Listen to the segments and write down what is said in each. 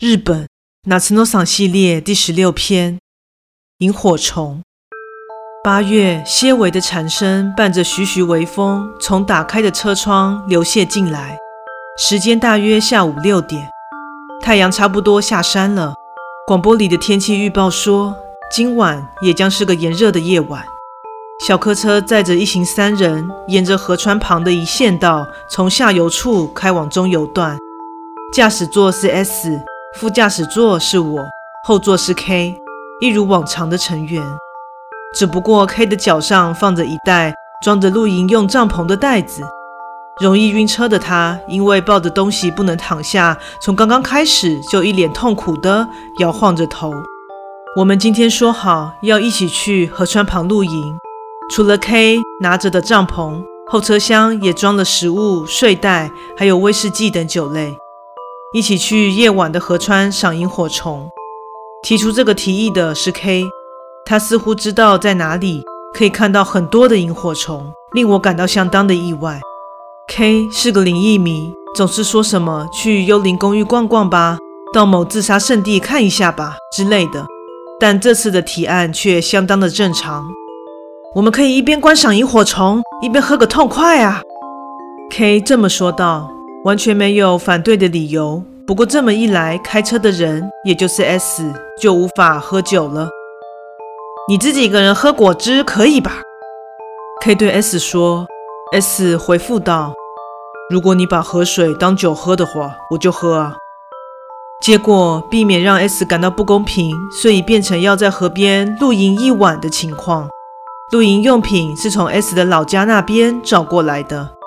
日本夏の赏系列第十六篇：萤火虫。八月，些微的蝉声伴着徐徐微风，从打开的车窗流泻进来。时间大约下午六点，太阳差不多下山了。广播里的天气预报说，今晚也将是个炎热的夜晚。小客车载着一行三人，沿着河川旁的一线道，从下游处开往中游段。驾驶座是 S。副驾驶座是我，后座是 K，一如往常的成员。只不过 K 的脚上放着一袋装着露营用帐篷的袋子。容易晕车的他，因为抱着东西不能躺下，从刚刚开始就一脸痛苦地摇晃着头。我们今天说好要一起去河川旁露营，除了 K 拿着的帐篷，后车厢也装了食物、睡袋，还有威士忌等酒类。一起去夜晚的河川赏萤火虫。提出这个提议的是 K，他似乎知道在哪里可以看到很多的萤火虫，令我感到相当的意外。K 是个灵异迷，总是说什么去幽灵公寓逛逛吧，到某自杀圣地看一下吧之类的。但这次的提案却相当的正常。我们可以一边观赏萤火虫，一边喝个痛快啊！K 这么说道。完全没有反对的理由。不过这么一来，开车的人也就是 S 就无法喝酒了。你自己一个人喝果汁可以吧？K 对 S 说。S 回复道：“如果你把河水当酒喝的话，我就喝啊。”结果避免让 S 感到不公平，所以变成要在河边露营一晚的情况。露营用品是从 S 的老家那边找过来的。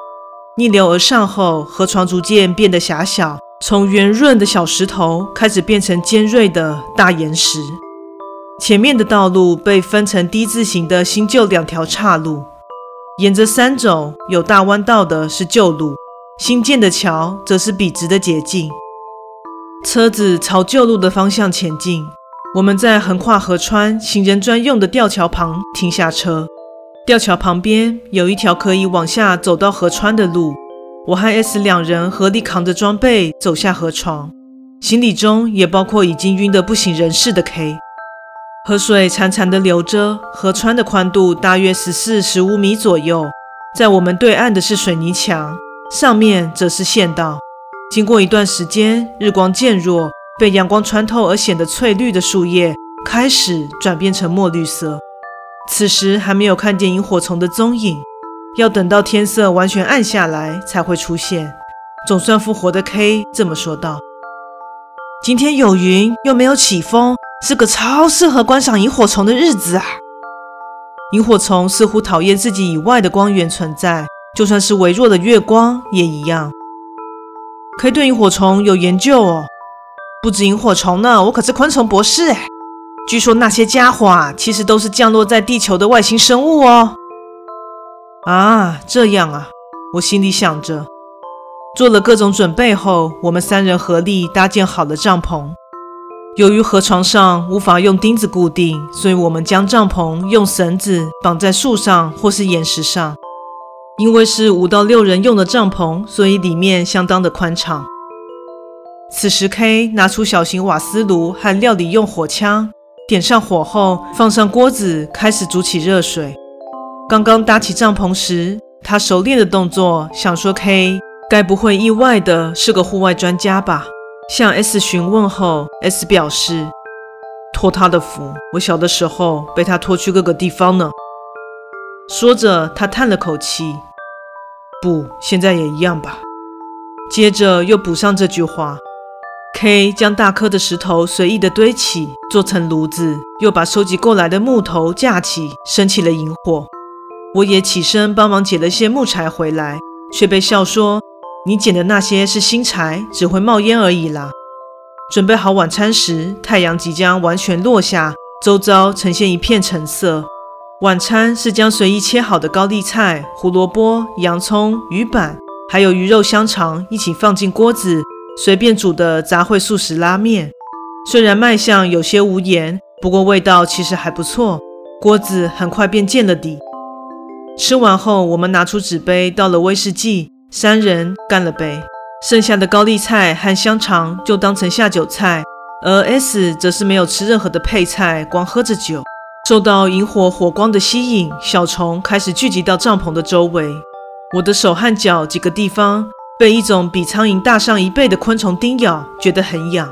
逆流而上后，河床逐渐变得狭小，从圆润的小石头开始变成尖锐的大岩石。前面的道路被分成 D 字形的新旧两条岔路，沿着山走，有大弯道的是旧路，新建的桥则是笔直的捷径。车子朝旧路的方向前进，我们在横跨河川、行人专用的吊桥旁停下车。吊桥旁边有一条可以往下走到河川的路，我和 S 两人合力扛着装备走下河床，行李中也包括已经晕得不省人事的 K。河水潺潺地流着，河川的宽度大约十四、十五米左右，在我们对岸的是水泥墙，上面则是县道。经过一段时间，日光渐弱，被阳光穿透而显得翠绿的树叶开始转变成墨绿色。此时还没有看见萤火虫的踪影，要等到天色完全暗下来才会出现。总算复活的 K 这么说道：“今天有云，又没有起风，是个超适合观赏萤火虫的日子啊！”萤火虫似乎讨厌自己以外的光源存在，就算是微弱的月光也一样。K 对萤火虫有研究哦，不止萤火虫呢，我可是昆虫博士哎。据说那些家伙啊，其实都是降落在地球的外星生物哦。啊，这样啊，我心里想着。做了各种准备后，我们三人合力搭建好了帐篷。由于河床上无法用钉子固定，所以我们将帐篷用绳子绑在树上或是岩石上。因为是五到六人用的帐篷，所以里面相当的宽敞。此时，K 拿出小型瓦斯炉和料理用火枪。点上火后，放上锅子，开始煮起热水。刚刚搭起帐篷时，他熟练的动作，想说 K 该不会意外的是个户外专家吧？向 S 询问后，S 表示托他的福，我小的时候被他拖去各个地方呢。说着，他叹了口气：“不，现在也一样吧。”接着又补上这句话。K 将大颗的石头随意的堆起，做成炉子，又把收集过来的木头架起，升起了营火。我也起身帮忙捡了些木柴回来，却被笑说：“你捡的那些是新柴，只会冒烟而已啦。”准备好晚餐时，太阳即将完全落下，周遭呈现一片橙色。晚餐是将随意切好的高丽菜、胡萝卜、洋葱、鱼板，还有鱼肉香肠一起放进锅子。随便煮的杂烩素食拉面，虽然卖相有些无言，不过味道其实还不错。锅子很快便见了底。吃完后，我们拿出纸杯倒了威士忌，三人干了杯。剩下的高丽菜和香肠就当成下酒菜，而 S 则是没有吃任何的配菜，光喝着酒。受到萤火火光的吸引，小虫开始聚集到帐篷的周围。我的手和脚几个地方被一种比苍蝇大上一倍的昆虫叮咬，觉得很痒。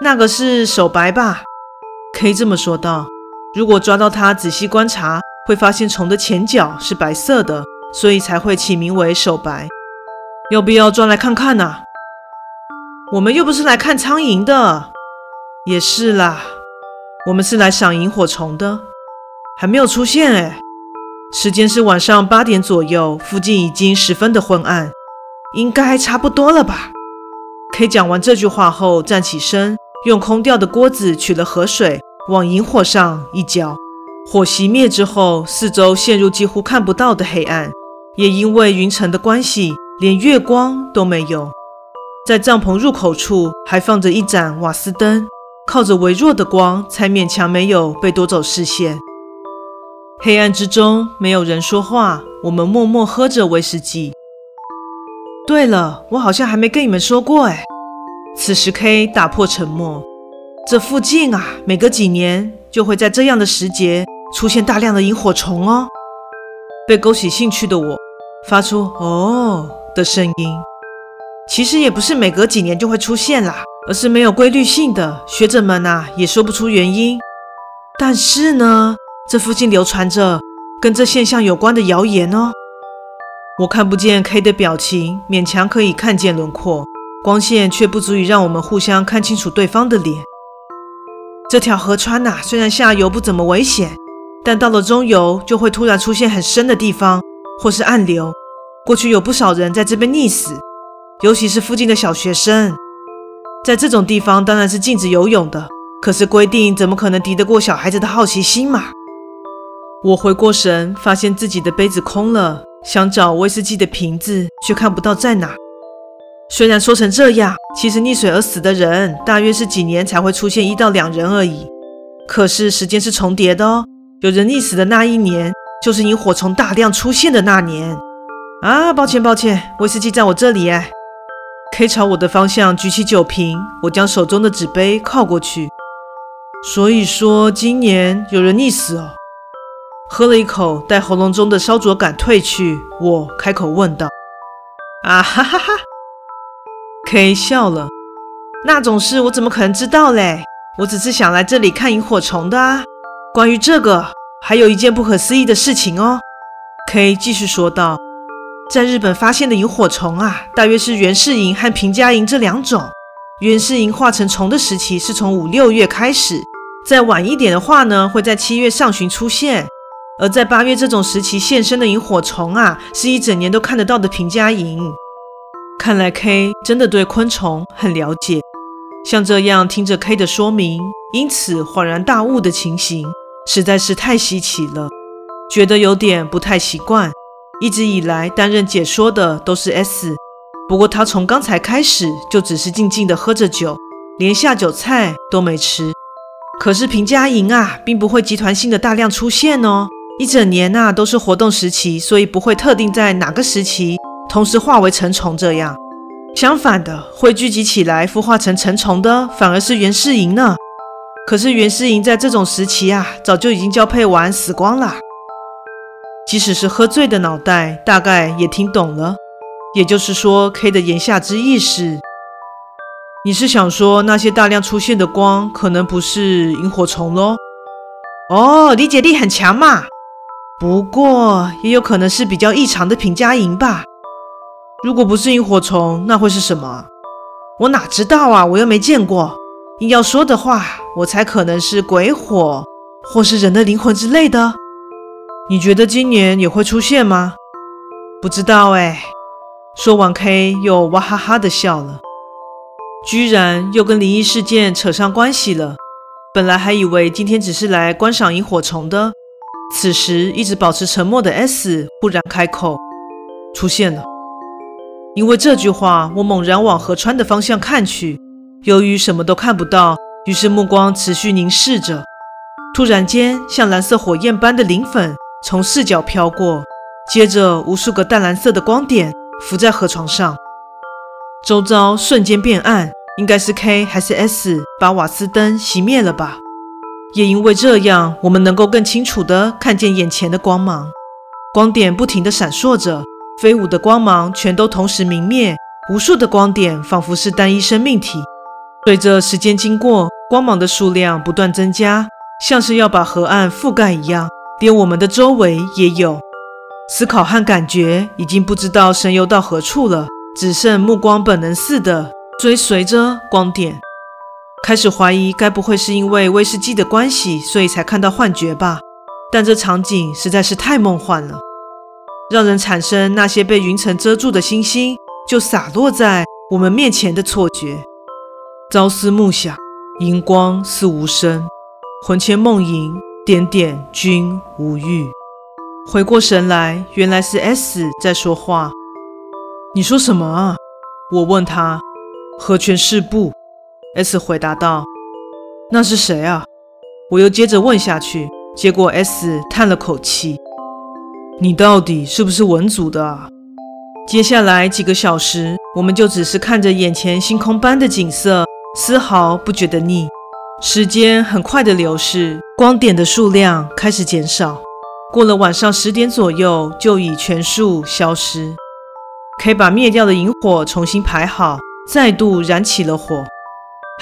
那个是手白吧可以这么说道。如果抓到它仔细观察，会发现虫的前脚是白色的，所以才会起名为手白。要不要抓来看看呢？我们又不是来看苍蝇的。也是啦。我们是来赏萤火虫的，还没有出现哎。时间是晚上八点左右，附近已经十分的昏暗，应该差不多了吧？K 讲完这句话后，站起身，用空掉的锅子取了河水，往萤火上一浇。火熄灭之后，四周陷入几乎看不到的黑暗，也因为云层的关系，连月光都没有。在帐篷入口处还放着一盏瓦斯灯。靠着微弱的光，才勉强没有被夺走视线。黑暗之中，没有人说话，我们默默喝着威士忌。对了，我好像还没跟你们说过哎。此时 K 打破沉默：“这附近啊，每隔几年就会在这样的时节出现大量的萤火虫哦。”被勾起兴趣的我发出“哦”的声音。其实也不是每隔几年就会出现啦。而是没有规律性的，学者们啊也说不出原因。但是呢，这附近流传着跟这现象有关的谣言哦。我看不见 K 的表情，勉强可以看见轮廓，光线却不足以让我们互相看清楚对方的脸。这条河川呐，虽然下游不怎么危险，但到了中游就会突然出现很深的地方，或是暗流。过去有不少人在这边溺死，尤其是附近的小学生。在这种地方当然是禁止游泳的，可是规定怎么可能敌得过小孩子的好奇心嘛？我回过神，发现自己的杯子空了，想找威士忌的瓶子，却看不到在哪。虽然说成这样，其实溺水而死的人大约是几年才会出现一到两人而已，可是时间是重叠的哦。有人溺死的那一年，就是萤火虫大量出现的那年。啊，抱歉抱歉，威士忌在我这里哎。K 朝我的方向举起酒瓶，我将手中的纸杯靠过去。所以说，今年有人溺死哦。喝了一口，待喉咙中的烧灼感退去，我开口问道：“啊哈哈哈！”K 笑了。那种事我怎么可能知道嘞？我只是想来这里看萤火虫的啊。关于这个，还有一件不可思议的事情哦。K 继续说道。在日本发现的萤火虫啊，大约是源氏萤和平家萤这两种。源氏萤化成虫的时期是从五六月开始，再晚一点的话呢，会在七月上旬出现。而在八月这种时期现身的萤火虫啊，是一整年都看得到的平家萤。看来 K 真的对昆虫很了解。像这样听着 K 的说明，因此恍然大悟的情形，实在是太稀奇了，觉得有点不太习惯。一直以来担任解说的都是 S，不过他从刚才开始就只是静静的喝着酒，连下酒菜都没吃。可是平家萤啊，并不会集团性的大量出现哦，一整年呐都是活动时期，所以不会特定在哪个时期同时化为成虫这样。相反的，会聚集起来孵化成成虫的反而是袁世莹呢。可是袁世莹在这种时期啊，早就已经交配完死光了。即使是喝醉的脑袋，大概也听懂了。也就是说，K 的言下之意是，你是想说那些大量出现的光，可能不是萤火虫喽？哦，理解力很强嘛。不过，也有可能是比较异常的平家萤吧。如果不是萤火虫，那会是什么？我哪知道啊，我又没见过。硬要说的话，我猜可能是鬼火，或是人的灵魂之类的。你觉得今年也会出现吗？不知道哎。说完，K 又哇哈哈的笑了，居然又跟灵异事件扯上关系了。本来还以为今天只是来观赏萤火虫的，此时一直保持沉默的 S 忽然开口：“出现了。”因为这句话，我猛然往河川的方向看去，由于什么都看不到，于是目光持续凝视着。突然间，像蓝色火焰般的磷粉。从视角飘过，接着无数个淡蓝色的光点浮在河床上。周遭瞬间变暗，应该是 K 还是 S 把瓦斯灯熄灭了吧？也因为这样，我们能够更清楚地看见眼前的光芒，光点不停地闪烁着，飞舞的光芒全都同时明灭，无数的光点仿佛是单一生命体。随着时间经过，光芒的数量不断增加，像是要把河岸覆盖一样，连我们的周围也有。思考和感觉已经不知道神游到何处了，只剩目光本能似的追随着光点。开始怀疑，该不会是因为威士忌的关系，所以才看到幻觉吧？但这场景实在是太梦幻了，让人产生那些被云层遮住的星星就洒落在我们面前的错觉。朝思暮想，荧光似无声，魂牵梦萦，点点均无欲。回过神来，原来是 S 在说话。你说什么啊？我问他。和泉侍部。S 回答道：“那是谁啊？”我又接着问下去，结果 S 叹了口气：“你到底是不是文组的啊？”接下来几个小时，我们就只是看着眼前星空般的景色，丝毫不觉得腻。时间很快的流逝，光点的数量开始减少。过了晚上十点左右，就已全数消失。可以把灭掉的萤火重新排好，再度燃起了火。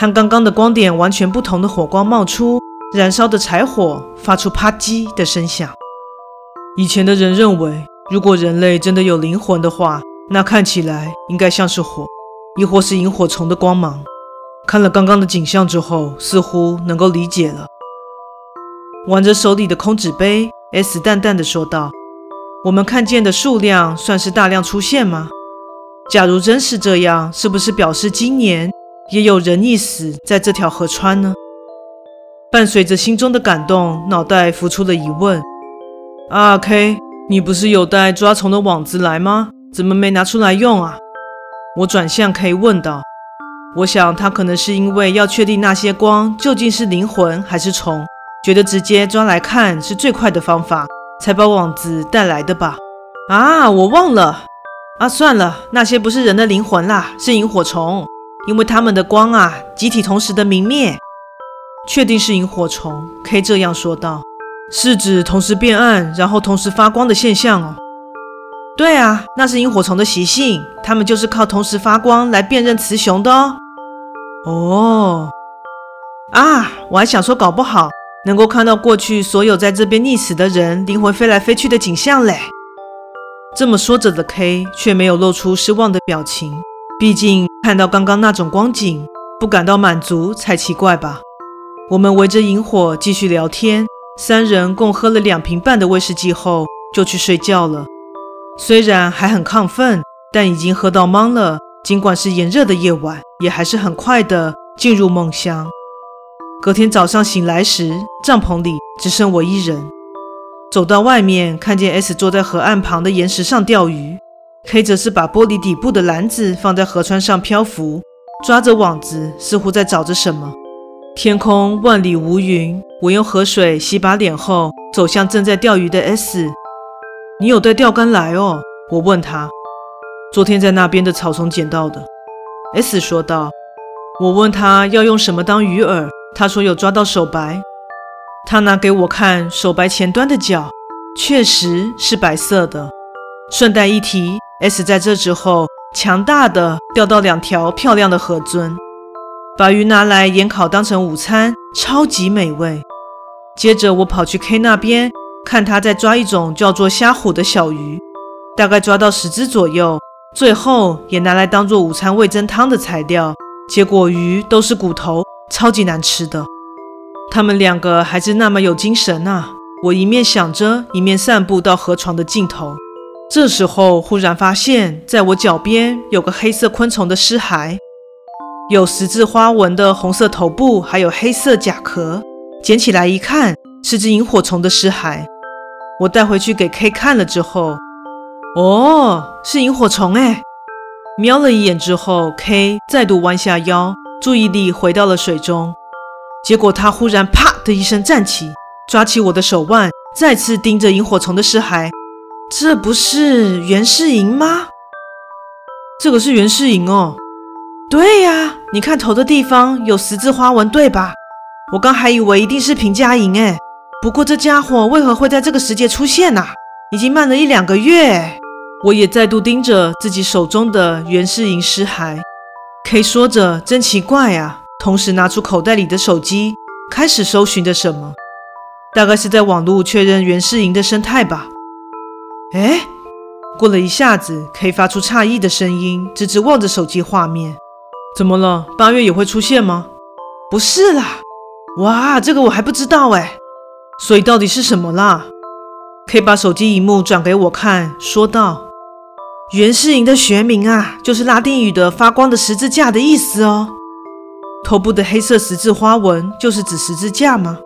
和刚刚的光点完全不同的火光冒出，燃烧的柴火发出啪叽的声响。以前的人认为，如果人类真的有灵魂的话，那看起来应该像是火，亦或是萤火虫的光芒。看了刚刚的景象之后，似乎能够理解了。玩着手里的空纸杯，S 淡淡的说道：“我们看见的数量算是大量出现吗？假如真是这样，是不是表示今年？”也有人一死在这条河川呢。伴随着心中的感动，脑袋浮出了疑问：“阿 K，你不是有带抓虫的网子来吗？怎么没拿出来用啊？”我转向 K 问道：“我想他可能是因为要确定那些光究竟是灵魂还是虫，觉得直接抓来看是最快的方法，才把网子带来的吧？”啊，我忘了。啊，算了，那些不是人的灵魂啦，是萤火虫。因为他们的光啊，集体同时的明灭，确定是萤火虫。K 这样说道：“是指同时变暗，然后同时发光的现象哦。”对啊，那是萤火虫的习性，它们就是靠同时发光来辨认雌雄的哦。哦，啊，我还想说，搞不好能够看到过去所有在这边溺死的人灵魂飞来飞去的景象嘞。这么说着的 K 却没有露出失望的表情，毕竟。看到刚刚那种光景，不感到满足才奇怪吧？我们围着营火继续聊天，三人共喝了两瓶半的威士忌后，就去睡觉了。虽然还很亢奋，但已经喝到懵了。尽管是炎热的夜晚，也还是很快的进入梦乡。隔天早上醒来时，帐篷里只剩我一人。走到外面，看见 S 坐在河岸旁的岩石上钓鱼。K 则是把玻璃底部的篮子放在河川上漂浮，抓着网子，似乎在找着什么。天空万里无云，我用河水洗把脸后，走向正在钓鱼的 S。你有带钓竿来哦？我问他。昨天在那边的草丛捡到的，S 说道。我问他要用什么当鱼饵，他说有抓到手白。他拿给我看手白前端的角，确实是白色的。顺带一提。S 在这之后，强大的钓到两条漂亮的河鱒，把鱼拿来盐烤当成午餐，超级美味。接着我跑去 K 那边，看他在抓一种叫做虾虎的小鱼，大概抓到十只左右，最后也拿来当做午餐味噌汤的材料。结果鱼都是骨头，超级难吃的。他们两个还是那么有精神啊！我一面想着，一面散步到河床的尽头。这时候，忽然发现，在我脚边有个黑色昆虫的尸骸，有十字花纹的红色头部，还有黑色甲壳。捡起来一看，是只萤火虫的尸骸。我带回去给 K 看了之后，哦，是萤火虫哎！瞄了一眼之后，K 再度弯下腰，注意力回到了水中。结果他忽然啪的一声站起，抓起我的手腕，再次盯着萤火虫的尸骸。这不是袁世莹吗？这个是袁世莹哦，对呀，你看头的地方有十字花纹，对吧？我刚还以为一定是平家营诶，不过这家伙为何会在这个时节出现呢？已经慢了一两个月。我也再度盯着自己手中的袁世莹尸骸。K 说着：“真奇怪啊！”同时拿出口袋里的手机，开始搜寻着什么，大概是在网络确认袁世莹的生态吧。哎，过了一下子可以发出诧异的声音，直直望着手机画面：“怎么了？八月也会出现吗？”“不是啦。”“哇，这个我还不知道哎。”“所以到底是什么啦可以把手机荧幕转给我看，说道。袁世莹的学名啊，就是拉丁语的“发光的十字架”的意思哦。头部的黑色十字花纹就是指十字架吗？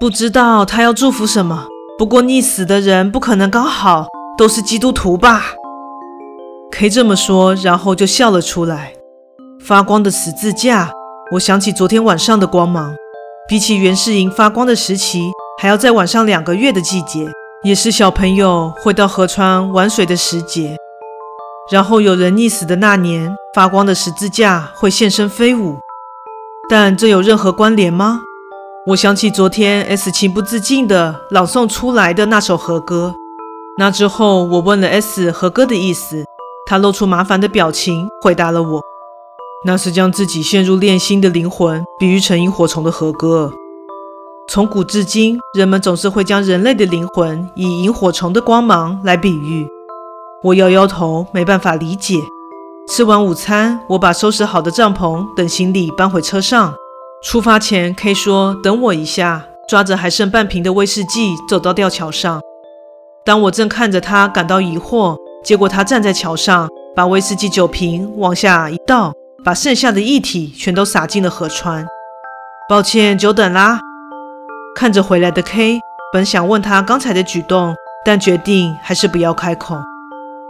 不知道他要祝福什么。不过溺死的人不可能刚好都是基督徒吧？可以这么说，然后就笑了出来。发光的十字架，我想起昨天晚上的光芒，比起袁世营发光的时期，还要再晚上两个月的季节，也是小朋友会到河川玩水的时节。然后有人溺死的那年，发光的十字架会现身飞舞，但这有任何关联吗？我想起昨天 S 情不自禁地朗诵出来的那首和歌。那之后，我问了 S 和歌的意思，他露出麻烦的表情，回答了我：“那是将自己陷入炼心的灵魂比喻成萤火虫的和歌。从古至今，人们总是会将人类的灵魂以萤火虫的光芒来比喻。”我摇摇头，没办法理解。吃完午餐，我把收拾好的帐篷等行李搬回车上。出发前，K 说等我一下，抓着还剩半瓶的威士忌走到吊桥上。当我正看着他感到疑惑，结果他站在桥上，把威士忌酒瓶往下一倒，把剩下的液体全都洒进了河川。抱歉，久等啦。看着回来的 K，本想问他刚才的举动，但决定还是不要开口。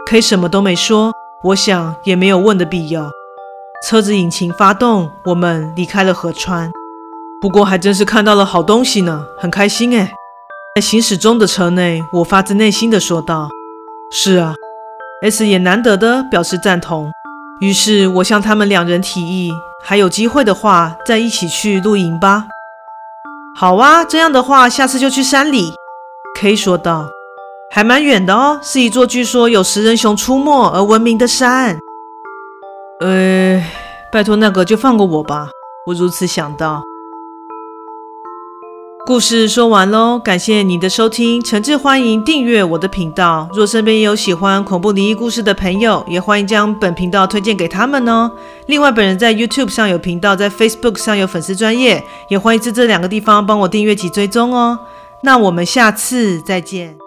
K 什么都没说，我想也没有问的必要。车子引擎发动，我们离开了河川。不过还真是看到了好东西呢，很开心诶。在行驶中的车内，我发自内心的说道：“是啊。”S 也难得的表示赞同。于是我向他们两人提议，还有机会的话，再一起去露营吧。好啊，这样的话，下次就去山里。K 说道。还蛮远的哦，是一座据说有食人熊出没而闻名的山。呃，拜托那个就放过我吧，我如此想到。故事说完喽，感谢你的收听，诚挚欢迎订阅我的频道。若身边有喜欢恐怖灵异故事的朋友，也欢迎将本频道推荐给他们哦。另外，本人在 YouTube 上有频道，在 Facebook 上有粉丝专业，也欢迎在这两个地方帮我订阅及追踪哦。那我们下次再见。